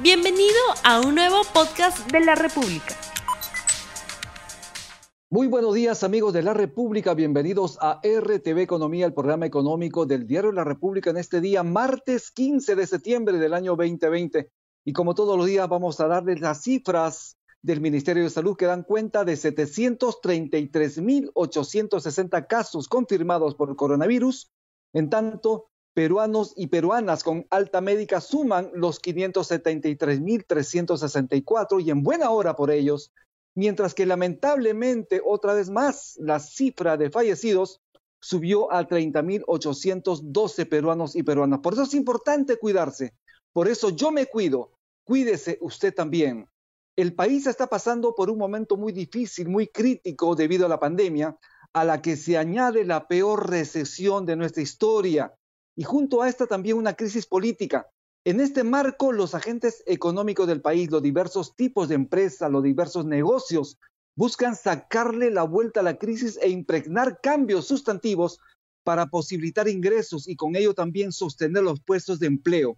Bienvenido a un nuevo podcast de la República. Muy buenos días amigos de la República, bienvenidos a RTV Economía, el programa económico del Diario la República en este día, martes 15 de septiembre del año 2020. Y como todos los días vamos a darles las cifras del Ministerio de Salud que dan cuenta de 733.860 casos confirmados por el coronavirus. En tanto, peruanos y peruanas con alta médica suman los 573.364 y en buena hora por ellos, mientras que lamentablemente otra vez más la cifra de fallecidos subió a 30.812 peruanos y peruanas. Por eso es importante cuidarse. Por eso yo me cuido. Cuídese usted también. El país está pasando por un momento muy difícil, muy crítico debido a la pandemia, a la que se añade la peor recesión de nuestra historia y junto a esta también una crisis política. En este marco, los agentes económicos del país, los diversos tipos de empresas, los diversos negocios, buscan sacarle la vuelta a la crisis e impregnar cambios sustantivos para posibilitar ingresos y con ello también sostener los puestos de empleo.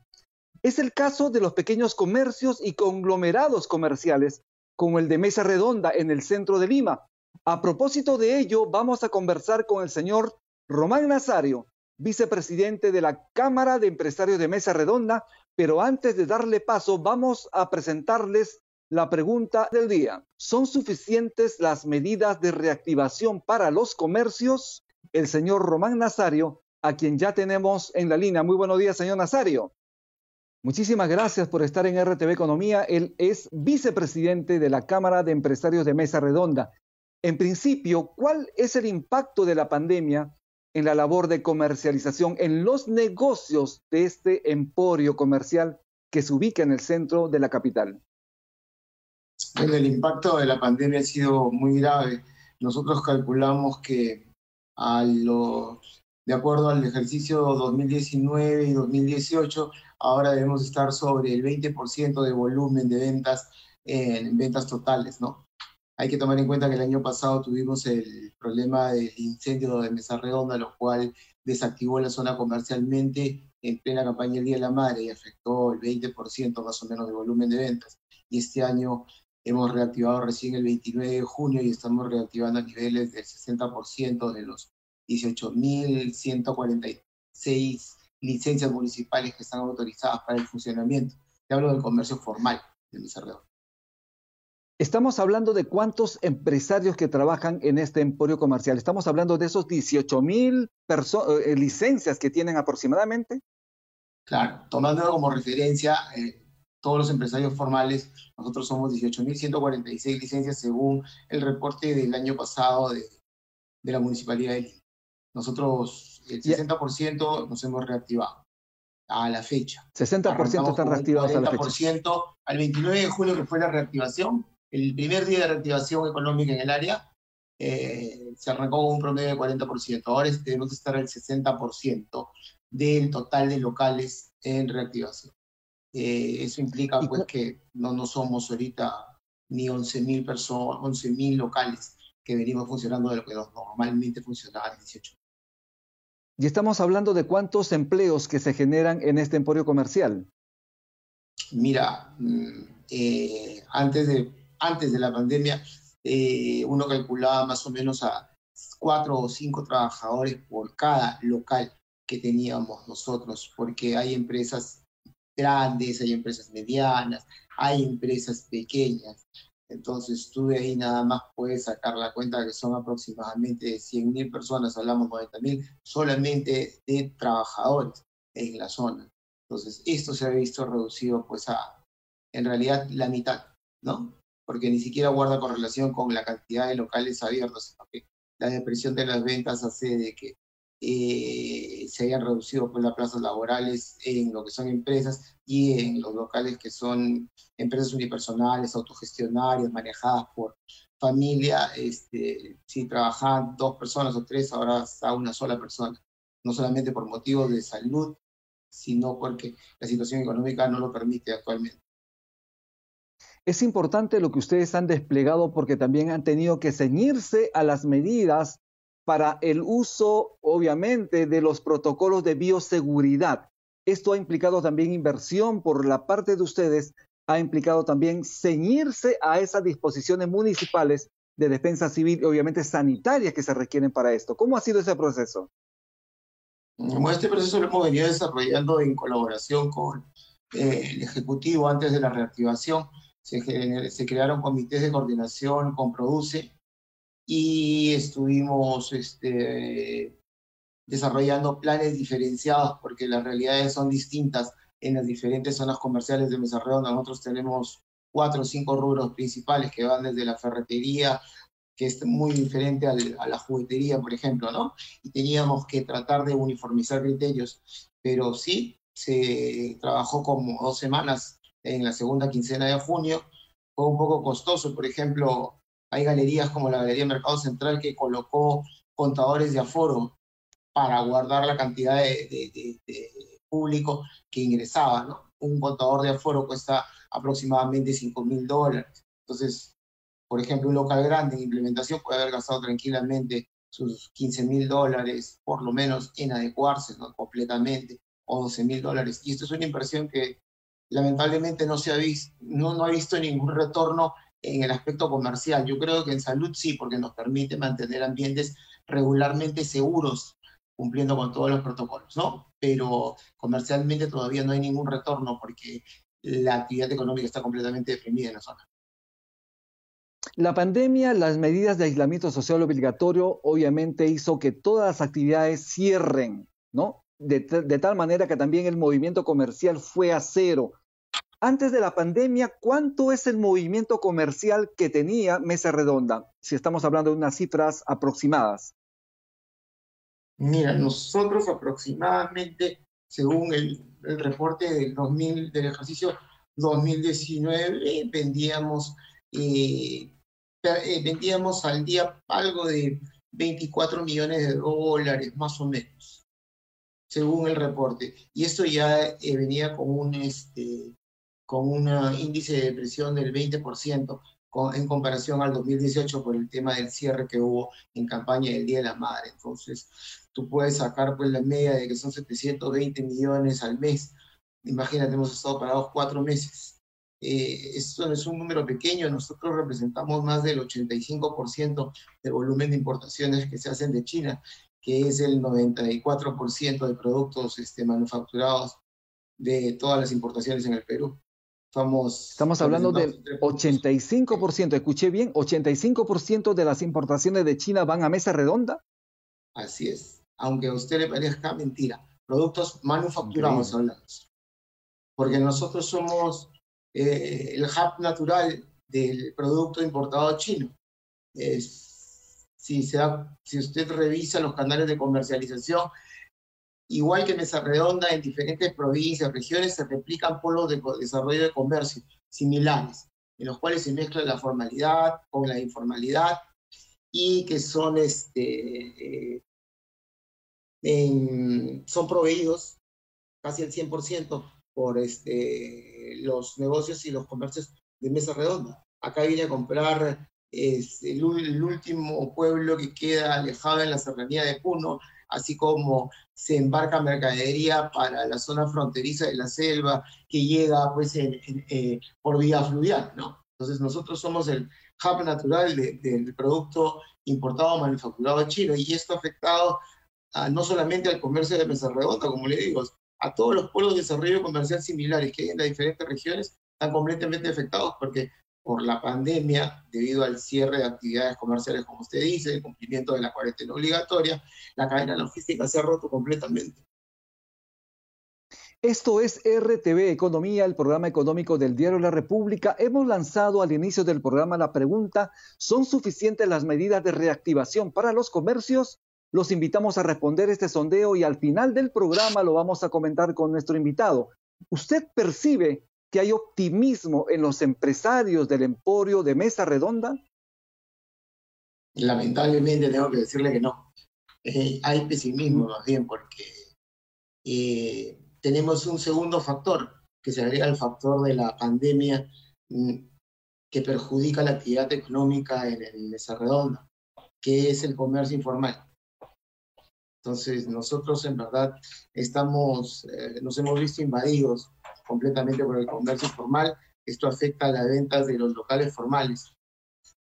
Es el caso de los pequeños comercios y conglomerados comerciales, como el de Mesa Redonda en el centro de Lima. A propósito de ello, vamos a conversar con el señor Román Nazario, vicepresidente de la Cámara de Empresarios de Mesa Redonda, pero antes de darle paso, vamos a presentarles la pregunta del día. ¿Son suficientes las medidas de reactivación para los comercios? El señor Román Nazario, a quien ya tenemos en la línea. Muy buenos días, señor Nazario. Muchísimas gracias por estar en RTV Economía. Él es vicepresidente de la Cámara de Empresarios de Mesa Redonda. En principio, ¿cuál es el impacto de la pandemia en la labor de comercialización, en los negocios de este emporio comercial que se ubica en el centro de la capital? El impacto de la pandemia ha sido muy grave. Nosotros calculamos que de acuerdo al ejercicio 2019 y 2018, ahora debemos estar sobre el 20% de volumen de ventas en ventas totales, ¿no? Hay que tomar en cuenta que el año pasado tuvimos el problema del incendio de Mesa Redonda, lo cual desactivó la zona comercialmente en plena campaña del Día de la Madre y afectó el 20% más o menos de volumen de ventas. Y este año hemos reactivado recién el 29 de junio y estamos reactivando a niveles del 60% de los 18.146 licencias municipales que están autorizadas para el funcionamiento. Te hablo del comercio formal de Mesa Redonda. Estamos hablando de cuántos empresarios que trabajan en este emporio comercial. Estamos hablando de esos 18 mil eh, licencias que tienen aproximadamente. Claro, tomando como referencia eh, todos los empresarios formales, nosotros somos 18.146 licencias según el reporte del año pasado de, de la Municipalidad de Lima. Nosotros, el 60% nos hemos reactivado a la fecha. 60% están reactivados a la fecha. Al 29 de julio, que fue la reactivación, el primer día de reactivación económica en el área eh, se arrancó con un promedio de 40%. Ahora tenemos que estar al 60% del total de locales en reactivación. Eh, eso implica pues que no, no somos ahorita ni 11.000 personas, 11.000 locales que venimos funcionando de lo que normalmente funcionaba 18. Y estamos hablando de cuántos empleos que se generan en este emporio comercial. Mira, mm, eh, antes de antes de la pandemia, eh, uno calculaba más o menos a cuatro o cinco trabajadores por cada local que teníamos nosotros, porque hay empresas grandes, hay empresas medianas, hay empresas pequeñas. Entonces tú de ahí nada más puedes sacar la cuenta que son aproximadamente 100 mil personas, hablamos 90 mil, solamente de trabajadores en la zona. Entonces esto se ha visto reducido pues a, en realidad, la mitad, ¿no? Porque ni siquiera guarda correlación con la cantidad de locales abiertos, sino que la depresión de las ventas hace de que eh, se hayan reducido pues, las plazas laborales en lo que son empresas y en los locales que son empresas unipersonales, autogestionarias, manejadas por familia, este, si trabajan dos personas o tres, ahora está una sola persona, no solamente por motivos de salud, sino porque la situación económica no lo permite actualmente. Es importante lo que ustedes han desplegado porque también han tenido que ceñirse a las medidas para el uso, obviamente, de los protocolos de bioseguridad. Esto ha implicado también inversión por la parte de ustedes ha implicado también ceñirse a esas disposiciones municipales de defensa civil y obviamente sanitarias que se requieren para esto. ¿Cómo ha sido ese proceso? Este proceso lo hemos venido desarrollando en colaboración con eh, el Ejecutivo antes de la reactivación. Se, crearon comités de coordinación con Produce y estuvimos este, desarrollando planes diferenciados porque las realidades son distintas en las diferentes zonas comerciales de Mesa Redonda. Nosotros tenemos cuatro o cinco rubros principales que van desde la ferretería, que es muy diferente a la juguetería, por ejemplo, ¿no? Y teníamos que tratar de uniformizar criterios, pero sí, se trabajó como dos semanas en la segunda quincena de junio, fue un poco costoso, por ejemplo, hay galerías como la Galería Mercado Central que colocó contadores de aforo para guardar la cantidad de, público que ingresaba, ¿no? Un contador de aforo cuesta aproximadamente 5 mil dólares. Entonces, por ejemplo, un local grande en implementación puede haber gastado tranquilamente sus 15 mil dólares, por lo menos en adecuarse ¿no? completamente, o 12 mil dólares. Y esto es una inversión que lamentablemente no se ha visto, no, no ha visto ningún retorno en el aspecto comercial. Yo creo que en salud sí, porque nos permite mantener ambientes regularmente seguros, cumpliendo con todos los protocolos, ¿no? Pero comercialmente todavía no hay ningún retorno porque la actividad económica está completamente deprimida en la zona. La pandemia, las medidas de aislamiento social obligatorio, obviamente hizo que todas las actividades cierren, ¿no? De, de, tal manera que también el movimiento comercial fue a cero. Antes de la pandemia, ¿cuánto es el movimiento comercial que tenía Mesa Redonda? Si estamos hablando de unas cifras aproximadas. Mira, nosotros aproximadamente, según el, reporte del, 2000, del ejercicio 2019, vendíamos, eh, eh, vendíamos al día algo de 24 millones de dólares, más o menos, según el reporte. Y esto ya eh, venía con un, este, con un índice de depresión del 20% en comparación al 2018 por el tema del cierre que hubo en campaña del Día de la Madre. Entonces, tú puedes sacar pues la media de que son 720 millones al mes. Imagínate, hemos estado parados cuatro meses. Eh, esto es un número pequeño, nosotros representamos más del 85% del volumen de importaciones que se hacen de China, que es el 94% de productos este, manufacturados de todas las importaciones en el Perú. Estamos hablando del 85%, escuché bien, 85% de las importaciones de China van a mesa redonda. Así es, aunque a usted le parezca mentira, productos manufacturados hablamos. Porque nosotros somos eh, el hub natural del producto importado chino. si, se si usted revisa los canales de comercialización, igual que Mesa Redonda, en diferentes provincias, regiones, se replican polos de desarrollo de comercio similares, en los cuales se mezcla la formalidad con la informalidad y que son, este, eh, son proveídos casi al 100% por este, los negocios y los comercios de Mesa Redonda. Acá vine a comprar este, el, el, último pueblo que queda alejado en la serranía de Puno, así como se embarca mercadería para la zona fronteriza de la selva que llega pues eh, por vía fluvial, ¿no? Entonces nosotros somos el hub natural del producto importado manufacturado chino y esto ha afectado no solamente al comercio de Mesa Redonda, como le digo, a todos los pueblos de desarrollo comercial similares que hay en las diferentes regiones están completamente afectados porque por la pandemia, debido al cierre de actividades comerciales, como usted dice, el cumplimiento de la cuarentena obligatoria, la cadena logística se ha roto completamente. Esto es RTV Economía, el programa económico del Diario La República. Hemos lanzado al inicio del programa la pregunta, ¿son suficientes las medidas de reactivación para los comercios? Los invitamos a responder este sondeo y al final del programa lo vamos a comentar con nuestro invitado. ¿Usted percibe que hay optimismo en los empresarios del emporio de Mesa Redonda? Lamentablemente tengo que decirle que no. Eh, hay pesimismo más bien porque eh, tenemos un segundo factor que se agrega al factor de la pandemia mm, que perjudica la actividad económica en el Mesa Redonda, que es el comercio informal. Entonces, nosotros en verdad estamos, eh, nos hemos visto invadidos completamente por el comercio informal, esto afecta a las ventas de los locales formales,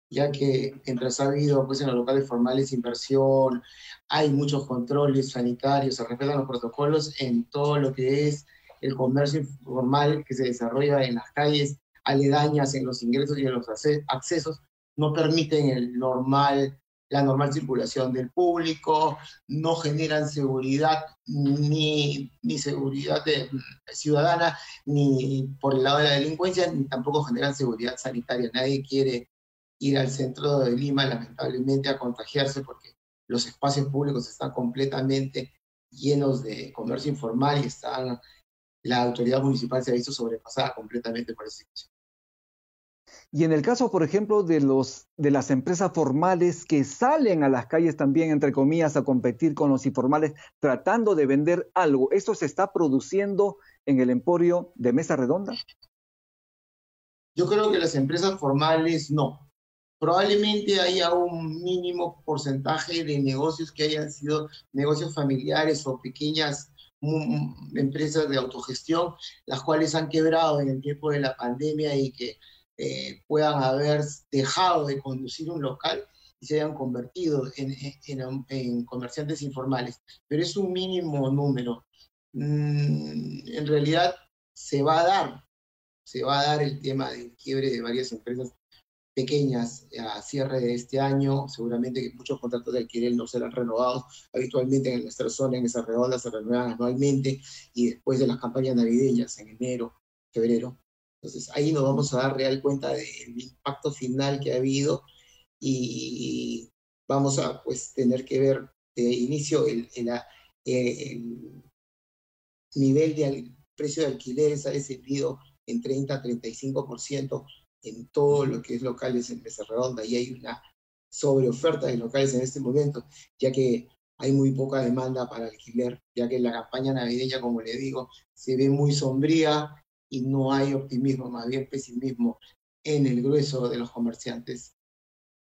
ya que mientras ha habido pues, en los locales formales inversión, hay muchos controles sanitarios, se respetan los protocolos en todo lo que es el comercio informal que se desarrolla en las calles aledañas, en los ingresos y en los accesos, no permiten el normal la normal circulación del público, no generan seguridad ni, ni seguridad de, ciudadana, ni por el lado de la delincuencia, ni tampoco generan seguridad sanitaria. Nadie quiere ir al centro de Lima, lamentablemente, a contagiarse porque los espacios públicos están completamente llenos de comercio informal y están, la autoridad municipal se ha visto sobrepasada completamente por esa situación. Y en el caso, por ejemplo, de, los, de las empresas formales que salen a las calles también, entre comillas, a competir con los informales, tratando de vender algo, ¿esto se está produciendo en el emporio de Mesa Redonda? Yo creo que las empresas formales no. Probablemente haya un mínimo porcentaje de negocios que hayan sido negocios familiares o pequeñas empresas de autogestión, las cuales han quebrado en el tiempo de la pandemia y que eh, puedan haber dejado de conducir un local y se hayan convertido en, en, comerciantes informales. Pero es un mínimo número. Mm, en realidad se va a dar, se va a dar el tema del quiebre de varias empresas pequeñas a cierre de este año. Seguramente que muchos contratos de alquiler no serán renovados. Habitualmente en nuestra zona, en esa redonda, se renuevan anualmente y después de las campañas navideñas en enero, febrero, entonces ahí nos vamos a dar real cuenta del impacto final que ha habido y vamos a pues tener que ver de inicio el, nivel de precio de alquileres ha descendido en 30 a 35% en todo lo que es locales en Mesa Redonda y hay una sobreoferta de locales en este momento, ya que hay muy poca demanda para alquiler, ya que la campaña navideña, como le digo, se ve muy sombría, y no hay optimismo, más bien pesimismo en el grueso de los comerciantes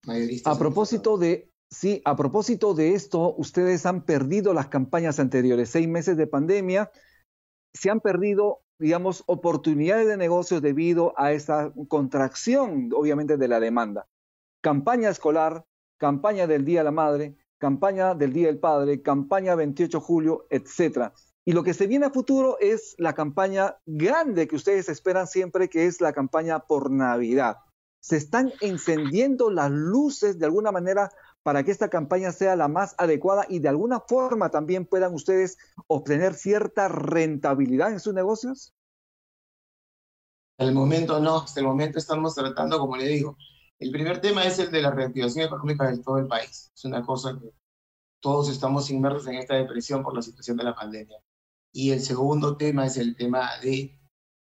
mayoristas. A propósito de, sí, a propósito de esto, ustedes han perdido las campañas anteriores, seis meses de pandemia, se han perdido, digamos, oportunidades de negocios debido a esa contracción, obviamente, de la demanda. Campaña escolar, campaña del Día de la Madre, campaña del Día del Padre, campaña 28 de julio, etcétera. Y lo que se viene a futuro es la campaña grande que ustedes esperan siempre, que es la campaña por Navidad. Se están encendiendo las luces de alguna manera para que esta campaña sea la más adecuada y de alguna forma también puedan ustedes obtener cierta rentabilidad en sus negocios? El momento no, hasta el momento estamos tratando, como le digo, el primer tema es el de la reactivación económica de todo el país. Es una cosa que todos estamos inmersos en esta depresión por la situación de la pandemia. Y el segundo tema es el tema de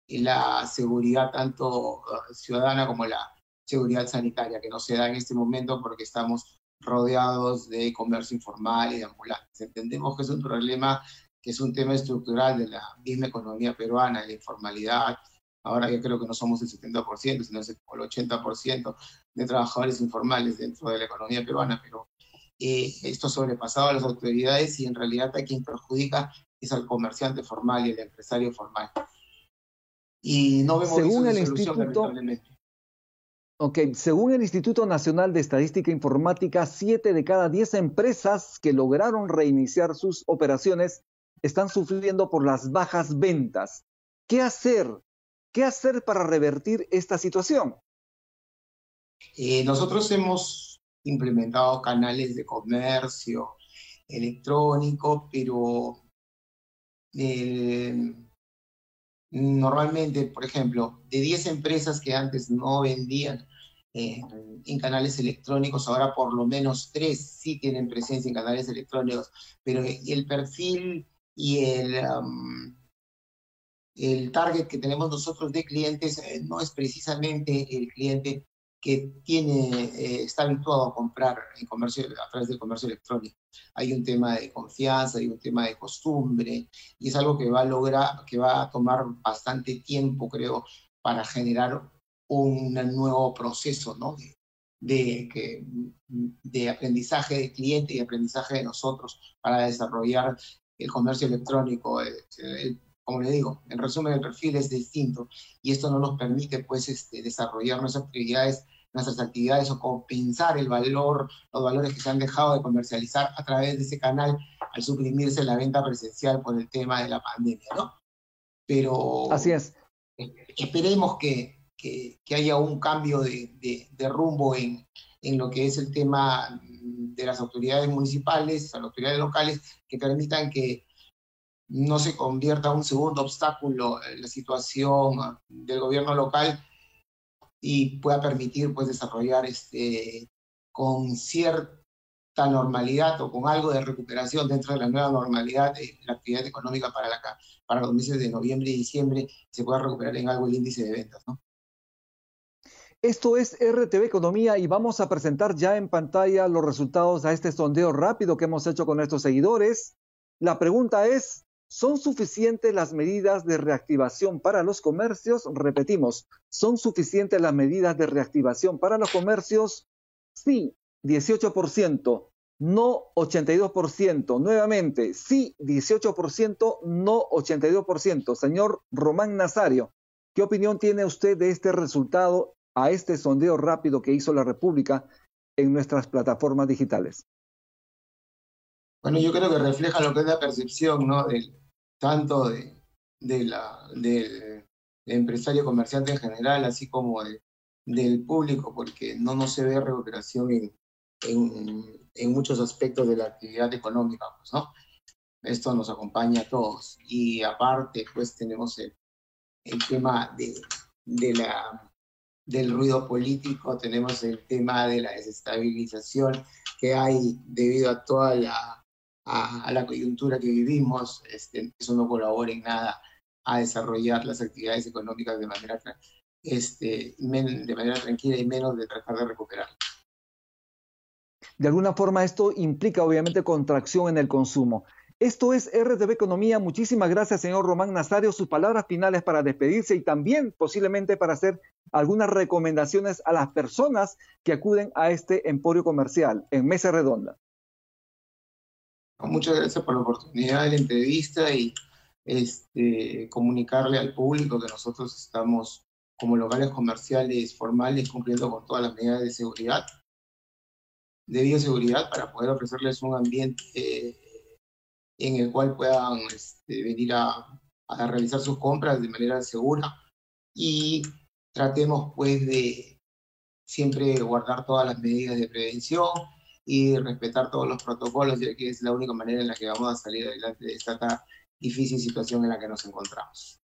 la seguridad tanto uh, ciudadana como la seguridad sanitaria, que no se da en este momento porque estamos rodeados de comercio informal y de ambulantes. Entendemos que es un problema, que es un tema estructural de la misma economía peruana, la informalidad. Ahora yo creo que no somos el 70%, sino el 80% de trabajadores informales dentro de la economía peruana, pero eh, esto sobrepasado a las autoridades y en realidad a quien perjudica es al comerciante formal y al empresario formal. Y no vemos según el instituto, Ok, según el Instituto Nacional de Estadística Informática, siete de cada diez empresas que lograron reiniciar sus operaciones están sufriendo por las bajas ventas. ¿Qué hacer? ¿Qué hacer para revertir esta situación? Eh, nosotros hemos implementado canales de comercio electrónico, pero eh, normalmente, por ejemplo, de 10 empresas que antes no vendían eh, en canales electrónicos, ahora por lo menos 3 sí tienen presencia en canales electrónicos, pero el perfil y el, el target que tenemos nosotros de clientes eh, no es precisamente el cliente que tiene, eh, está habituado a comprar en comercio, a través del comercio electrónico. Hay un tema de confianza, hay un tema de costumbre, y es algo que va a lograr, que va a tomar bastante tiempo, creo, para generar un nuevo proceso, ¿no? De, de, de aprendizaje de cliente y aprendizaje de nosotros para desarrollar el comercio electrónico. El, como le digo, en resumen, el perfil es distinto y esto no nos permite pues este, desarrollar nuestras actividades, nuestras actividades o compensar el valor, los valores que se han dejado de comercializar a través de ese canal al suprimirse la venta presencial por el tema de la pandemia, ¿no? Pero... Así es. Esperemos que, que, haya un cambio de, de, rumbo en, en lo que es el tema de las autoridades municipales, las autoridades locales, que permitan que no se convierta un segundo obstáculo en la situación del gobierno local y pueda permitir pues desarrollar este, con cierta normalidad o con algo de recuperación dentro de la nueva normalidad de la actividad económica para, la, para los meses de noviembre y diciembre se pueda recuperar en algo el índice de ventas. ¿no? Esto es RTV Economía y vamos a presentar ya en pantalla los resultados a este sondeo rápido que hemos hecho con nuestros seguidores. La pregunta es, ¿son suficientes las medidas de reactivación para los comercios? Repetimos, ¿son suficientes las medidas de reactivación para los comercios? Sí, 18%, no 82%. Nuevamente, sí 18%, no 82%. Señor Román Nazario, ¿qué opinión tiene usted de este resultado a este sondeo rápido que hizo la República en nuestras plataformas digitales? Bueno, yo creo que refleja lo que es la percepción, ¿no? Tanto de, de la, del empresario comerciante en general, así como de, del público, porque no, no se ve recuperación en, en, en, muchos aspectos de la actividad económica, pues, ¿no? Esto nos acompaña a todos. Y aparte, pues tenemos el, el tema de, de la del ruido político, tenemos el tema de la desestabilización que hay debido a toda la, a, la coyuntura que vivimos. Este, eso no colabora en nada a desarrollar las actividades económicas de manera, este, de manera tranquila y menos de tratar de recuperar. De alguna forma esto implica obviamente contracción en el consumo. Esto es RTV Economía. Muchísimas gracias, señor Román Nazario. Sus palabras finales para despedirse y también posiblemente para hacer algunas recomendaciones a las personas que acuden a este emporio comercial en Mesa Redonda. Muchas gracias por la oportunidad de la entrevista y este, comunicarle al público que nosotros estamos como locales comerciales formales cumpliendo con todas las medidas de seguridad, de bioseguridad, para poder ofrecerles un ambiente en el cual puedan este, venir a, realizar sus compras de manera segura. Y tratemos pues de siempre guardar todas las medidas de prevención y respetar todos los protocolos, ya que es la única manera en la que vamos a salir adelante de esta difícil situación en la que nos encontramos.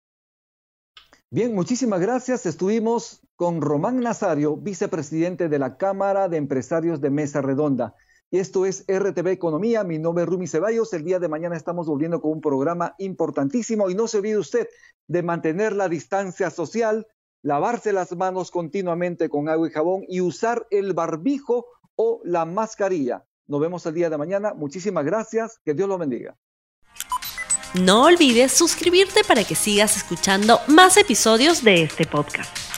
Bien, muchísimas gracias. Estuvimos con Román Nazario, vicepresidente de la Cámara de Empresarios de Mesa Redonda. Y esto es RTV Economía. Mi nombre es Rumi Ceballos. El día de mañana estamos volviendo con un programa importantísimo. Y no se olvide usted de mantener la distancia social, lavarse las manos continuamente con agua y jabón y usar el barbijo o la mascarilla. Nos vemos el día de mañana. Muchísimas gracias. Que Dios lo bendiga. No olvides suscribirte para que sigas escuchando más episodios de este podcast.